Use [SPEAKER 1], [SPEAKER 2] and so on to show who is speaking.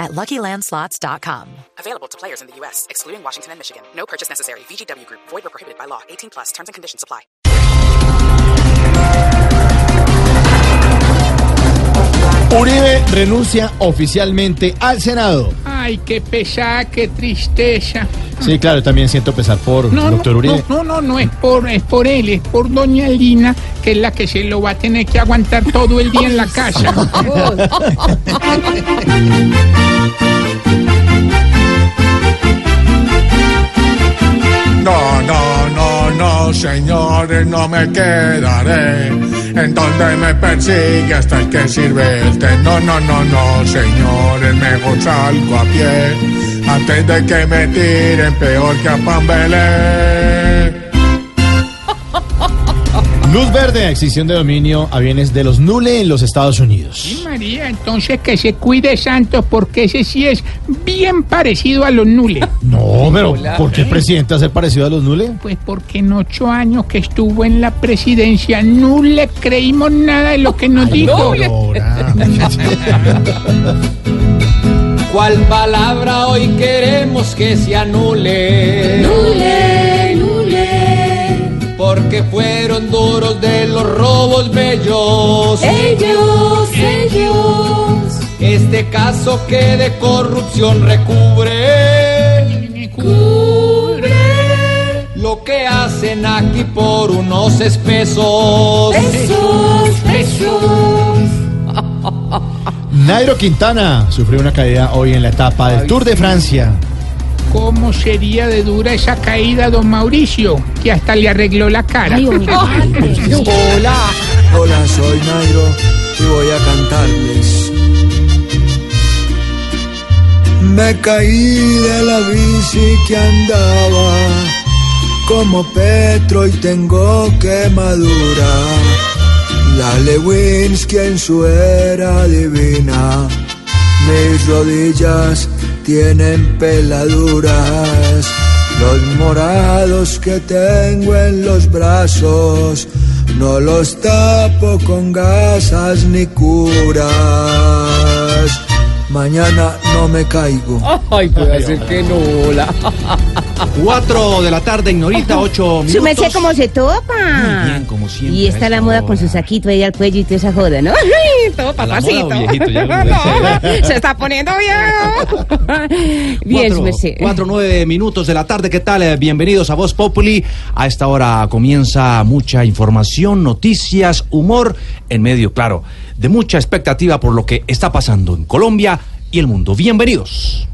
[SPEAKER 1] at LuckyLandSlots.com.
[SPEAKER 2] Available to players in the U.S., excluding Washington and Michigan. No purchase necessary. VGW Group. Void or prohibited by law. 18 plus. Terms and conditions apply.
[SPEAKER 3] Uribe renuncia oficialmente al Senado.
[SPEAKER 4] Ay, qué pesada, qué tristeza.
[SPEAKER 3] Sí, claro, también siento pesar por
[SPEAKER 4] No,
[SPEAKER 3] doctor
[SPEAKER 4] no,
[SPEAKER 3] Uribe.
[SPEAKER 4] no, no, no, no es por, es por él, es por doña Lina, que es la que se lo va a tener que aguantar todo el día en la casa.
[SPEAKER 5] señores, no me quedaré. En donde me persigue hasta el que sirve el. No, no, no, no, señores, mejor salgo a pie. Antes de que me tiren peor que a Pambelé.
[SPEAKER 3] Luz verde, extinción de dominio a bienes de los Nule en los Estados Unidos.
[SPEAKER 4] Sí, María, entonces que se cuide Santos, porque ese sí es bien parecido a los nules.
[SPEAKER 3] No, pero ¿por qué el presidente hace parecido a los Nule?
[SPEAKER 4] Pues porque en ocho años que estuvo en la presidencia no le creímos nada de lo que nos dijo.
[SPEAKER 6] ¿Cuál palabra hoy queremos que se anule?
[SPEAKER 7] Nule, nule, ellos, ellos,
[SPEAKER 6] Este caso que de corrupción recubre.
[SPEAKER 7] cubre
[SPEAKER 6] Lo que hacen aquí por unos espesos.
[SPEAKER 7] besos, besos.
[SPEAKER 3] Nairo Quintana sufrió una caída hoy en la etapa del Tour de Francia.
[SPEAKER 4] ¿Cómo sería de dura esa caída, don Mauricio? Que hasta le arregló la cara.
[SPEAKER 6] Hola.
[SPEAKER 8] Hola, soy Nairo y voy a cantarles. Me caí de la bici que andaba como Petro y tengo quemadura. La Lewinsky en su era divina. Mis rodillas tienen peladuras. Los morados que tengo en los brazos no los tapo con gasas ni curas. Mañana no me caigo.
[SPEAKER 6] Ay, puede ser que no. Hola.
[SPEAKER 9] 4 de la tarde, ignorita, 8 minutos.
[SPEAKER 10] Su merced como se topa.
[SPEAKER 9] Muy bien, como siempre,
[SPEAKER 10] Y
[SPEAKER 9] a
[SPEAKER 10] está la moda con su saquito ahí al cuello y toda esa joda, ¿no? Ay, Todo
[SPEAKER 9] ¿A la
[SPEAKER 10] papacito.
[SPEAKER 9] viejito ya,
[SPEAKER 10] No, se está poniendo bien. Bien, su merced.
[SPEAKER 9] 4, 9 minutos de la tarde, ¿qué tal? Eh, Bienvenidos a Voz Populi. A esta hora comienza mucha información, noticias, humor, en medio, claro, de mucha expectativa por lo que está pasando en Colombia y el mundo. Bienvenidos.